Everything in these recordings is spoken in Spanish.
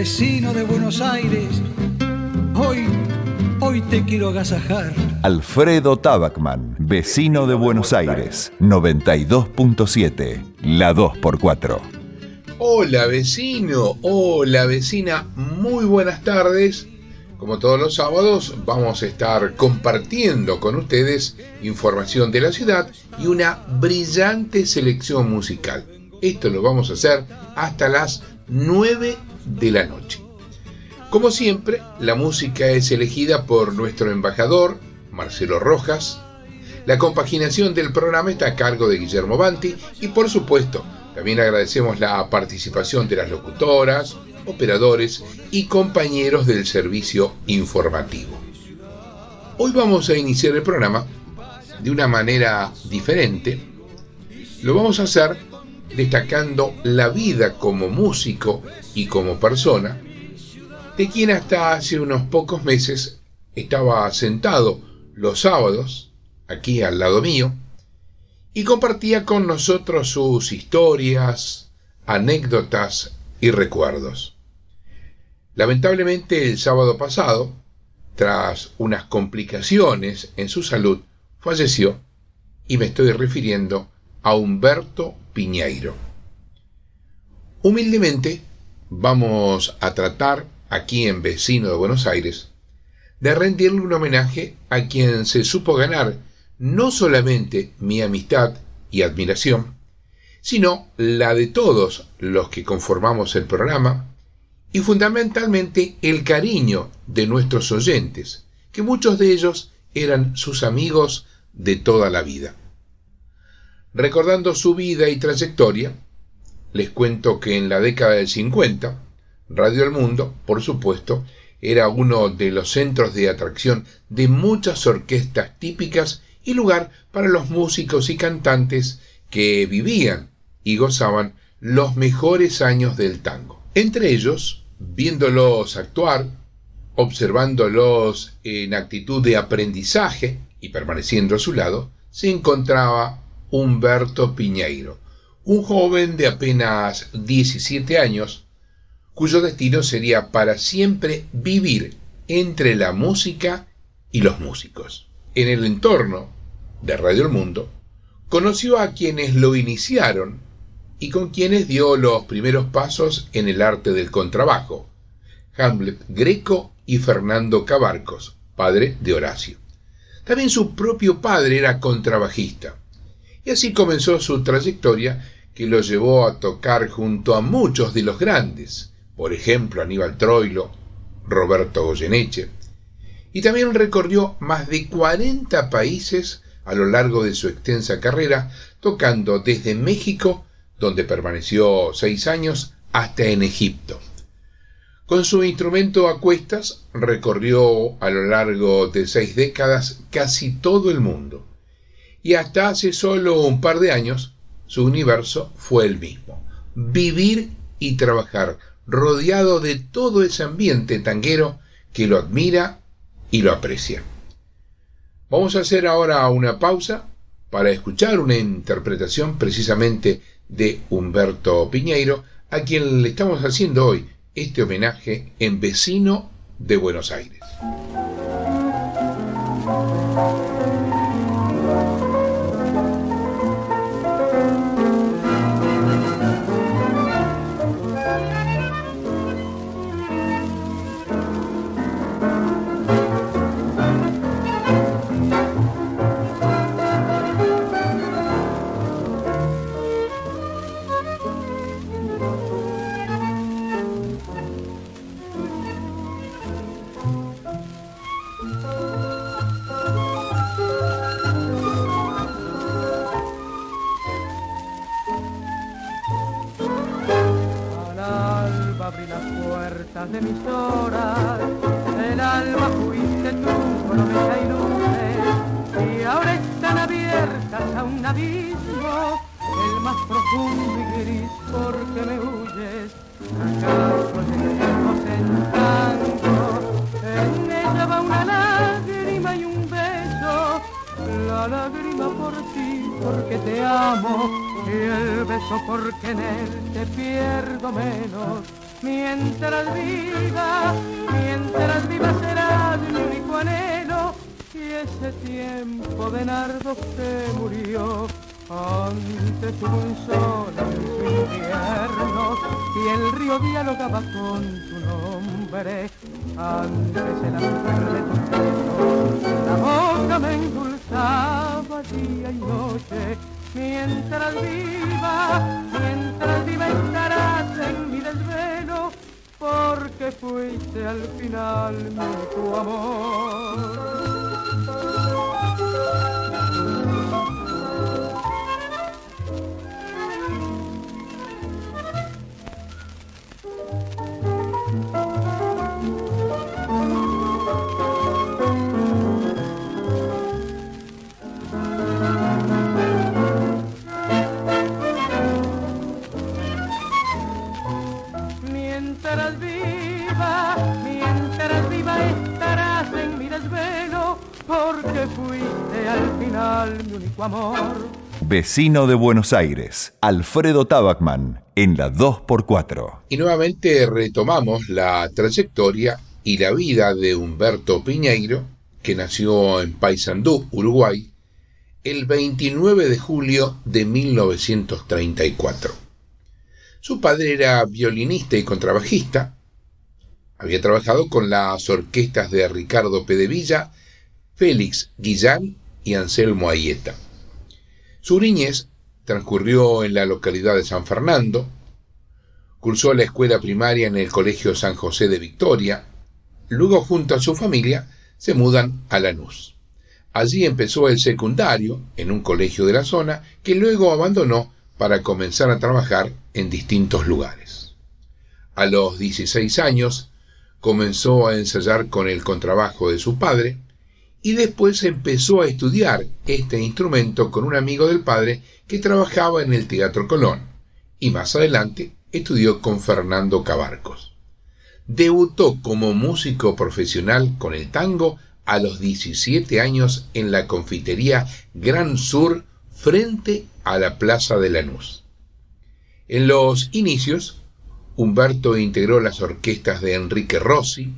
vecino de Buenos Aires, hoy, hoy te quiero agasajar. Alfredo Tabacman, vecino de Buenos Aires, 92.7, la 2x4. Hola vecino, hola vecina, muy buenas tardes. Como todos los sábados vamos a estar compartiendo con ustedes información de la ciudad y una brillante selección musical. Esto lo vamos a hacer hasta las 9 de la noche. Como siempre, la música es elegida por nuestro embajador, Marcelo Rojas. La compaginación del programa está a cargo de Guillermo Banti y por supuesto, también agradecemos la participación de las locutoras, operadores y compañeros del servicio informativo. Hoy vamos a iniciar el programa de una manera diferente. Lo vamos a hacer destacando la vida como músico y como persona, de quien hasta hace unos pocos meses estaba sentado los sábados, aquí al lado mío, y compartía con nosotros sus historias, anécdotas y recuerdos. Lamentablemente el sábado pasado, tras unas complicaciones en su salud, falleció y me estoy refiriendo a Humberto Piñeiro. Humildemente vamos a tratar aquí en Vecino de Buenos Aires de rendirle un homenaje a quien se supo ganar no solamente mi amistad y admiración, sino la de todos los que conformamos el programa y fundamentalmente el cariño de nuestros oyentes, que muchos de ellos eran sus amigos de toda la vida. Recordando su vida y trayectoria, les cuento que en la década del 50, Radio El Mundo, por supuesto, era uno de los centros de atracción de muchas orquestas típicas y lugar para los músicos y cantantes que vivían y gozaban los mejores años del tango. Entre ellos, viéndolos actuar, observándolos en actitud de aprendizaje y permaneciendo a su lado, se encontraba Humberto Piñeiro, un joven de apenas 17 años, cuyo destino sería para siempre vivir entre la música y los músicos. En el entorno de Radio El Mundo, conoció a quienes lo iniciaron y con quienes dio los primeros pasos en el arte del contrabajo, Hamlet Greco y Fernando Cabarcos, padre de Horacio. También su propio padre era contrabajista y así comenzó su trayectoria que lo llevó a tocar junto a muchos de los grandes, por ejemplo Aníbal Troilo, Roberto Goyeneche, y también recorrió más de 40 países a lo largo de su extensa carrera, tocando desde México, donde permaneció seis años, hasta en Egipto. Con su instrumento a cuestas recorrió a lo largo de seis décadas casi todo el mundo y hasta hace solo un par de años su universo fue el mismo. Vivir y trabajar rodeado de todo ese ambiente tanguero que lo admira y lo aprecia. Vamos a hacer ahora una pausa para escuchar una interpretación precisamente de Humberto Piñeiro, a quien le estamos haciendo hoy este homenaje en Vecino de Buenos Aires. Ese tiempo de nardo que murió antes hubo un sol en su invierno y el río dialogaba con tu nombre. Antes el mujer de tu pelo, la boca me endulzaba día y noche. Mientras viva, mientras viva estarás en mi desvelo, porque fuiste al final mi tu amor. Porque Vecino de Buenos Aires, Alfredo Tabacman, en la 2x4. Y nuevamente retomamos la trayectoria y la vida de Humberto Piñeiro, que nació en Paysandú, Uruguay, el 29 de julio de 1934. Su padre era violinista y contrabajista. Había trabajado con las orquestas de Ricardo Pedevilla Félix Guillán y Anselmo Ayeta. Su niñez transcurrió en la localidad de San Fernando, cursó la escuela primaria en el Colegio San José de Victoria, luego junto a su familia se mudan a Lanús. Allí empezó el secundario en un colegio de la zona que luego abandonó para comenzar a trabajar en distintos lugares. A los 16 años comenzó a ensayar con el contrabajo de su padre, y después empezó a estudiar este instrumento con un amigo del padre que trabajaba en el Teatro Colón y más adelante estudió con Fernando Cabarcos. Debutó como músico profesional con el tango a los 17 años en la confitería Gran Sur frente a la Plaza de Lanús. En los inicios, Humberto integró las orquestas de Enrique Rossi,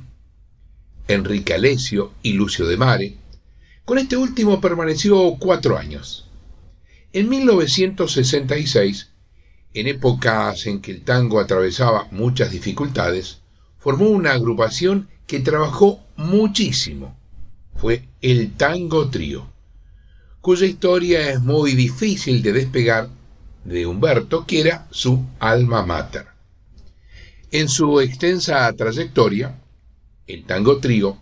Enrique Alesio y Lucio de Mare. Con este último permaneció cuatro años. En 1966, en épocas en que el tango atravesaba muchas dificultades, formó una agrupación que trabajó muchísimo. Fue el Tango Trío, cuya historia es muy difícil de despegar de Humberto, que era su alma mater. En su extensa trayectoria, el tango trío,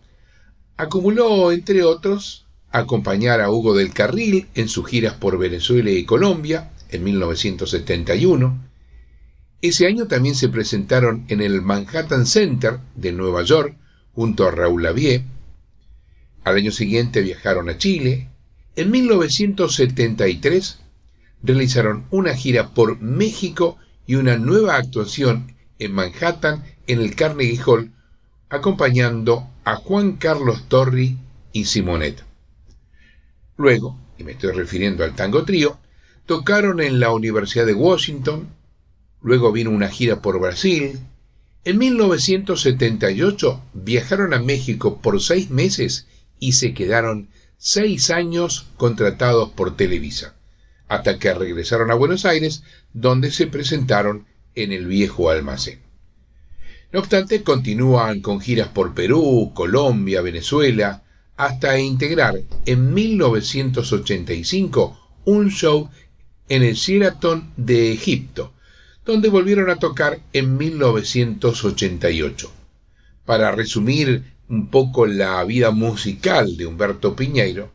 acumuló, entre otros, acompañar a Hugo del Carril en sus giras por Venezuela y Colombia en 1971. Ese año también se presentaron en el Manhattan Center de Nueva York junto a Raúl Lavie. Al año siguiente viajaron a Chile. En 1973 realizaron una gira por México y una nueva actuación en Manhattan en el Carnegie Hall acompañando a Juan Carlos Torri y Simonet. Luego, y me estoy refiriendo al tango trío, tocaron en la Universidad de Washington, luego vino una gira por Brasil, en 1978 viajaron a México por seis meses y se quedaron seis años contratados por Televisa, hasta que regresaron a Buenos Aires, donde se presentaron en el viejo almacén. No obstante, continúan con giras por Perú, Colombia, Venezuela, hasta integrar en 1985 un show en el Sheraton de Egipto, donde volvieron a tocar en 1988. Para resumir un poco la vida musical de Humberto Piñeiro,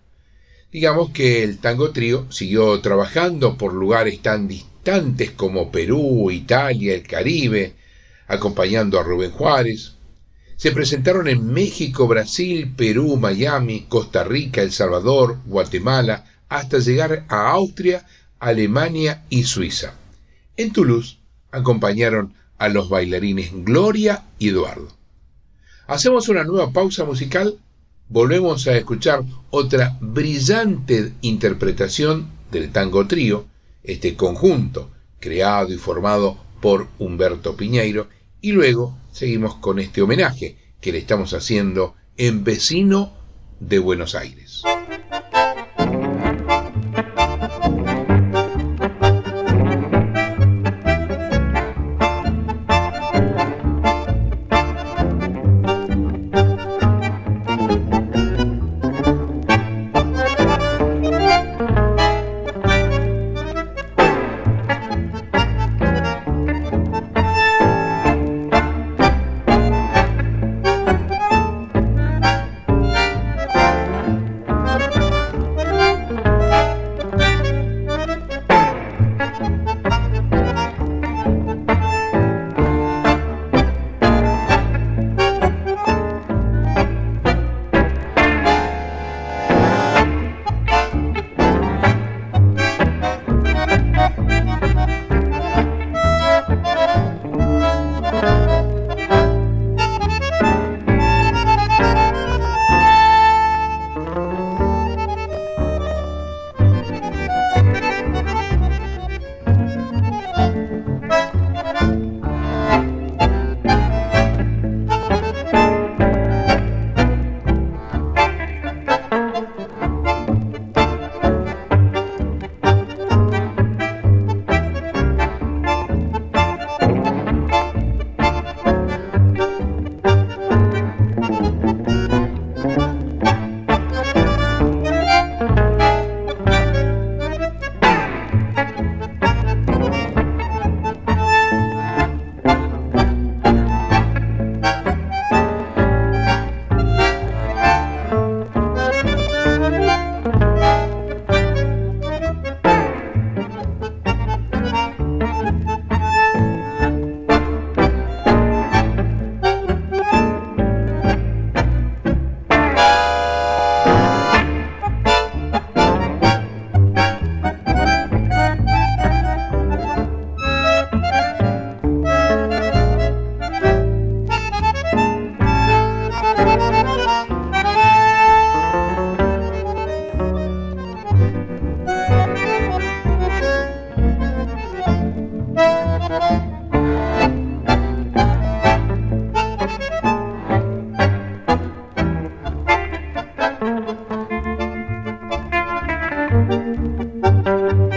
digamos que el Tango Trío siguió trabajando por lugares tan distantes como Perú, Italia, el Caribe, acompañando a Rubén Juárez. Se presentaron en México, Brasil, Perú, Miami, Costa Rica, El Salvador, Guatemala, hasta llegar a Austria, Alemania y Suiza. En Toulouse acompañaron a los bailarines Gloria y Eduardo. Hacemos una nueva pausa musical, volvemos a escuchar otra brillante interpretación del tango trío, este conjunto creado y formado por Humberto Piñeiro y luego seguimos con este homenaje que le estamos haciendo en vecino de Buenos Aires.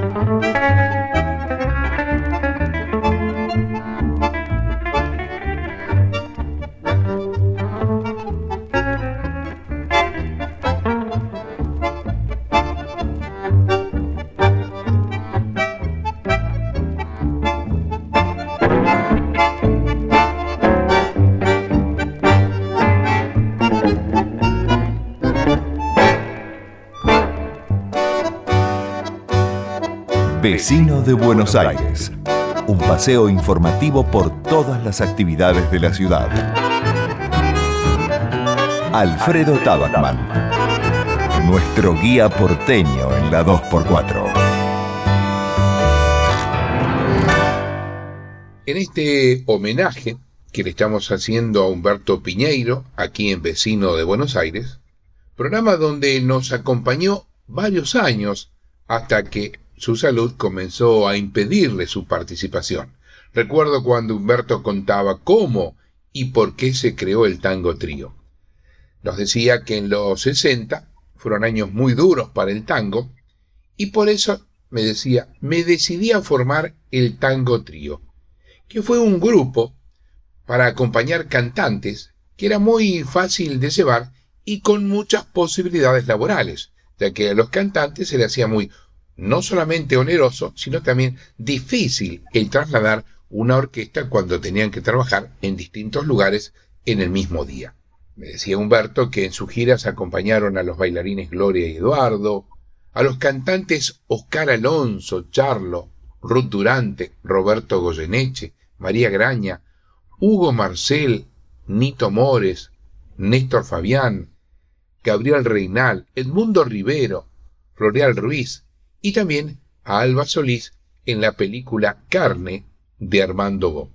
Vecino de Buenos Aires. Un paseo informativo por todas las actividades de la ciudad. Alfredo Tabacman. Nuestro guía porteño en la 2x4. En este homenaje que le estamos haciendo a Humberto Piñeiro, aquí en Vecino de Buenos Aires, programa donde nos acompañó varios años hasta que su salud comenzó a impedirle su participación. Recuerdo cuando Humberto contaba cómo y por qué se creó el tango trío. Nos decía que en los 60 fueron años muy duros para el tango y por eso me decía, me decidí a formar el tango trío, que fue un grupo para acompañar cantantes que era muy fácil de llevar y con muchas posibilidades laborales, ya que a los cantantes se le hacía muy no solamente oneroso, sino también difícil el trasladar una orquesta cuando tenían que trabajar en distintos lugares en el mismo día. Me decía Humberto que en sus giras acompañaron a los bailarines Gloria y Eduardo, a los cantantes Oscar Alonso, Charlo, Ruth Durante, Roberto Goyeneche, María Graña, Hugo Marcel, Nito Mores, Néstor Fabián, Gabriel Reinal, Edmundo Rivero, Floreal Ruiz, y también a Alba Solís en la película Carne de Armando Bo.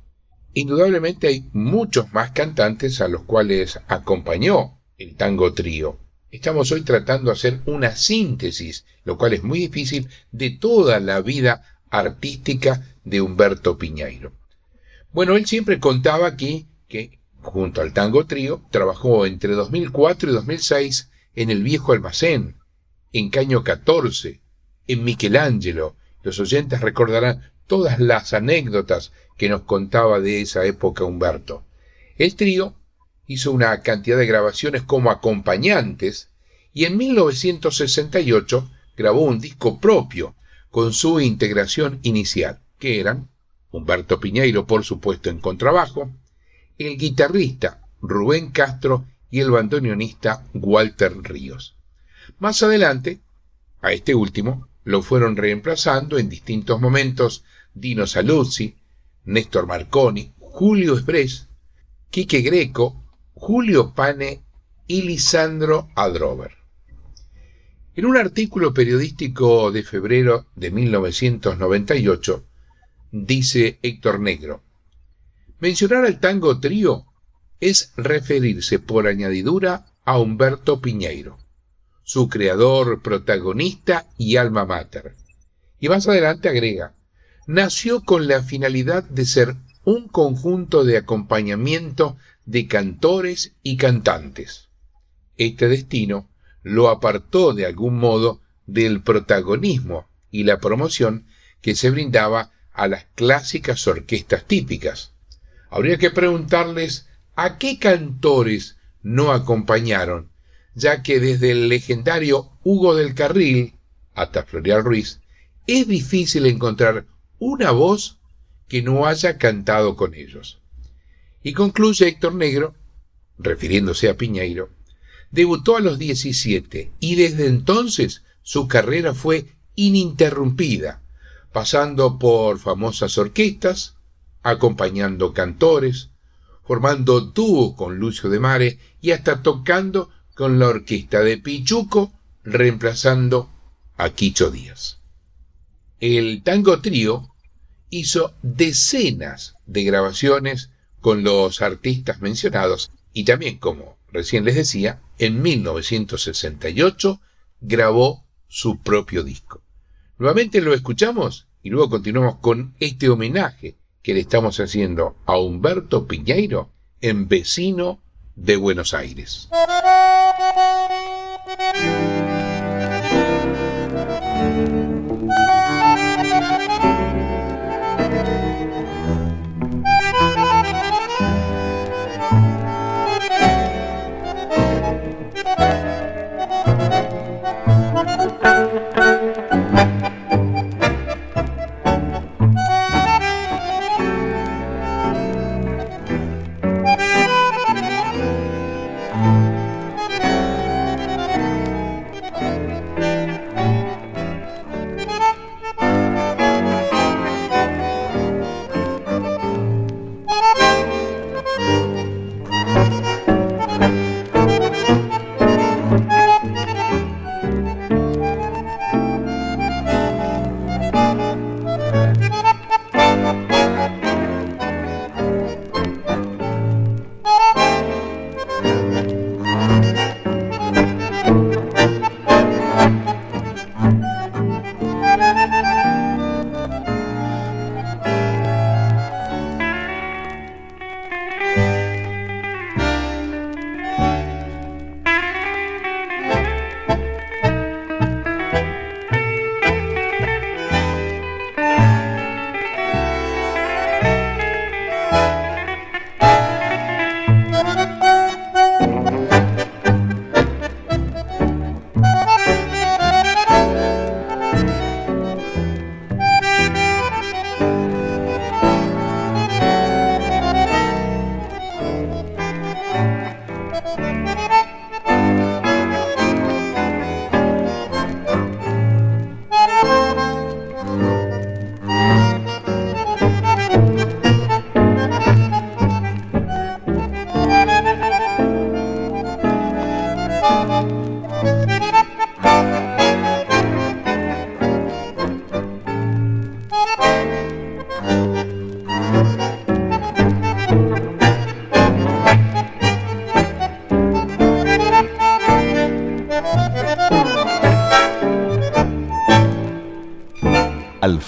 Indudablemente hay muchos más cantantes a los cuales acompañó el tango trío. Estamos hoy tratando de hacer una síntesis, lo cual es muy difícil, de toda la vida artística de Humberto Piñeiro. Bueno, él siempre contaba aquí que, junto al Tango Trío, trabajó entre 2004 y 2006 en el Viejo Almacén, en Caño 14, en Michelangelo. Los oyentes recordarán todas las anécdotas que nos contaba de esa época Humberto. El trío hizo una cantidad de grabaciones como acompañantes y en 1968 grabó un disco propio con su integración inicial, que eran Humberto Piñeiro, por supuesto, en contrabajo, el guitarrista Rubén Castro y el bandoneonista Walter Ríos. Más adelante, a este último lo fueron reemplazando en distintos momentos Dino Saluzzi, Néstor Marconi, Julio Espress, Quique Greco, Julio Pane y Lisandro Adrover. En un artículo periodístico de febrero de 1998, dice Héctor Negro, mencionar al tango trío es referirse por añadidura a Humberto Piñeiro, su creador, protagonista y alma mater. Y más adelante agrega, nació con la finalidad de ser un conjunto de acompañamiento de cantores y cantantes. Este destino lo apartó de algún modo del protagonismo y la promoción que se brindaba a las clásicas orquestas típicas. Habría que preguntarles a qué cantores no acompañaron, ya que desde el legendario Hugo del Carril hasta Florial Ruiz, es difícil encontrar una voz que no haya cantado con ellos. Y concluye Héctor Negro, refiriéndose a Piñeiro, debutó a los 17 y desde entonces su carrera fue ininterrumpida, pasando por famosas orquestas, acompañando cantores, formando dúo con Lucio de Mare y hasta tocando con la orquesta de Pichuco, reemplazando a Quicho Díaz. El tango trío hizo decenas de grabaciones con los artistas mencionados y también, como recién les decía, en 1968 grabó su propio disco. Nuevamente lo escuchamos y luego continuamos con este homenaje que le estamos haciendo a Humberto Piñeiro en Vecino de Buenos Aires.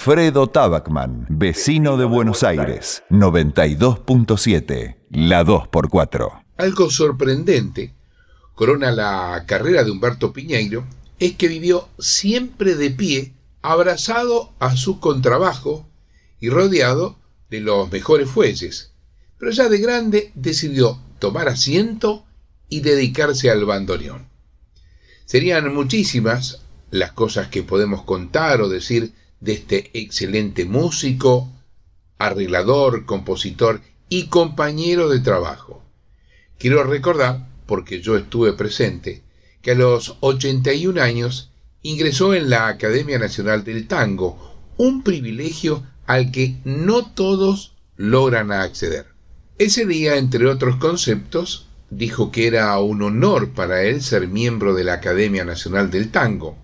Alfredo Tabacman, vecino de Buenos Aires, 92.7, la 2x4. Algo sorprendente corona la carrera de Humberto Piñeiro es que vivió siempre de pie, abrazado a su contrabajo y rodeado de los mejores fuelles. Pero ya de grande decidió tomar asiento y dedicarse al bandoneón. Serían muchísimas las cosas que podemos contar o decir de este excelente músico, arreglador, compositor y compañero de trabajo. Quiero recordar, porque yo estuve presente, que a los 81 años ingresó en la Academia Nacional del Tango, un privilegio al que no todos logran acceder. Ese día, entre otros conceptos, dijo que era un honor para él ser miembro de la Academia Nacional del Tango.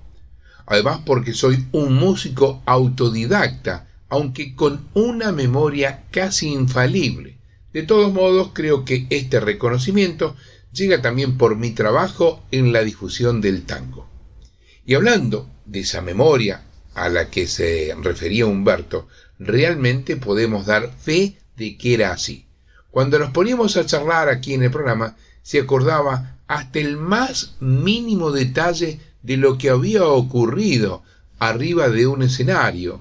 Además porque soy un músico autodidacta, aunque con una memoria casi infalible. De todos modos, creo que este reconocimiento llega también por mi trabajo en la difusión del tango. Y hablando de esa memoria a la que se refería Humberto, realmente podemos dar fe de que era así. Cuando nos poníamos a charlar aquí en el programa, se acordaba hasta el más mínimo detalle de lo que había ocurrido arriba de un escenario,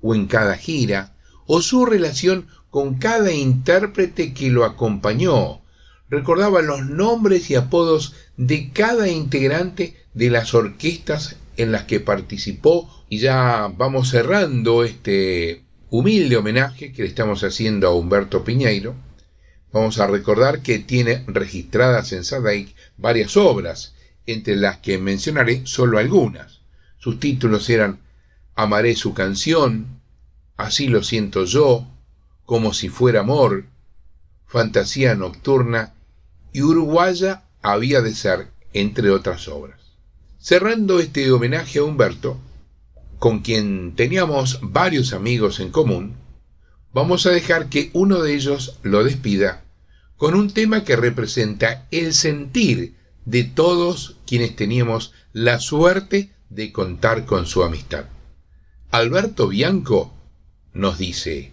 o en cada gira, o su relación con cada intérprete que lo acompañó. Recordaba los nombres y apodos de cada integrante de las orquestas en las que participó y ya vamos cerrando este humilde homenaje que le estamos haciendo a Humberto Piñeiro Vamos a recordar que tiene registradas en Sadaic varias obras, entre las que mencionaré solo algunas. Sus títulos eran Amaré su canción, Así lo siento yo, Como si fuera amor, Fantasía nocturna y Uruguaya había de ser, entre otras obras. Cerrando este homenaje a Humberto, con quien teníamos varios amigos en común, vamos a dejar que uno de ellos lo despida con un tema que representa el sentir de todos quienes teníamos la suerte de contar con su amistad. Alberto Bianco nos dice,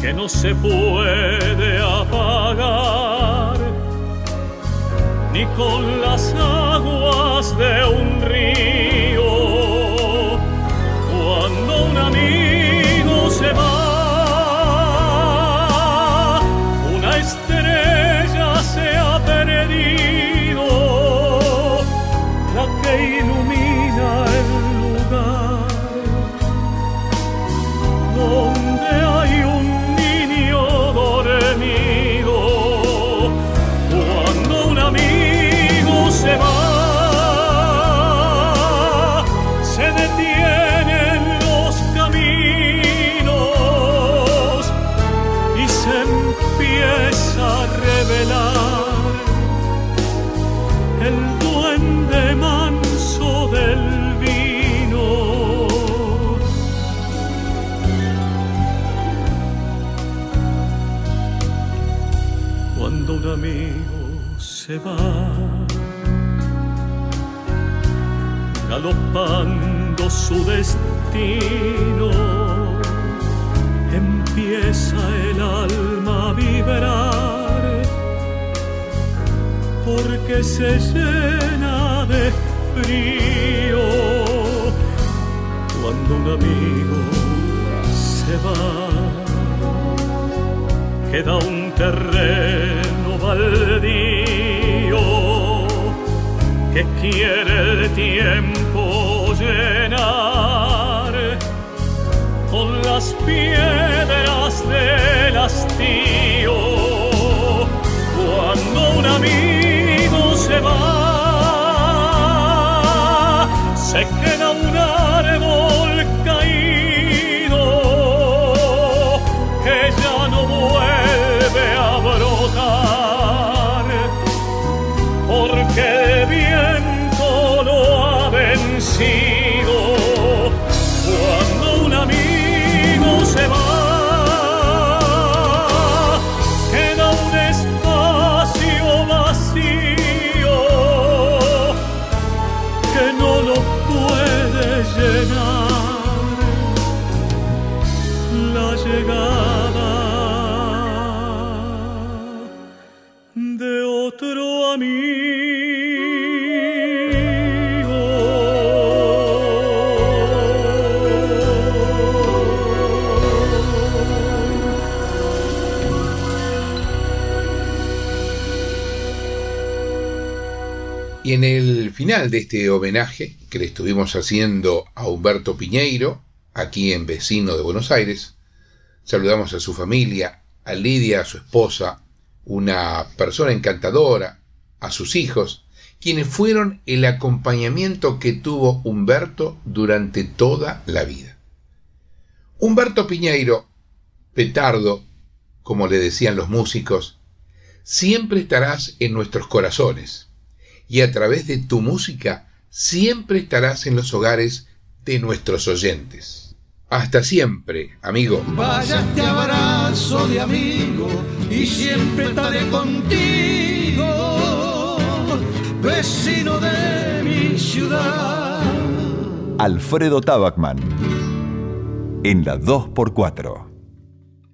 que no se puede apagar ni con las aguas de un río. Porque se llena de frío cuando un amigo se va. Queda un terreno baldío que quiere el tiempo llenar con las piedras del hastío. Cuando un amigo se va, final de este homenaje que le estuvimos haciendo a Humberto Piñeiro, aquí en Vecino de Buenos Aires, saludamos a su familia, a Lidia, a su esposa, una persona encantadora, a sus hijos, quienes fueron el acompañamiento que tuvo Humberto durante toda la vida. Humberto Piñeiro, petardo, como le decían los músicos, siempre estarás en nuestros corazones y a través de tu música siempre estarás en los hogares de nuestros oyentes. Hasta siempre, amigo. Vaya este abrazo de amigo y siempre estaré contigo, vecino de mi ciudad. Alfredo Tabacman en la 2x4.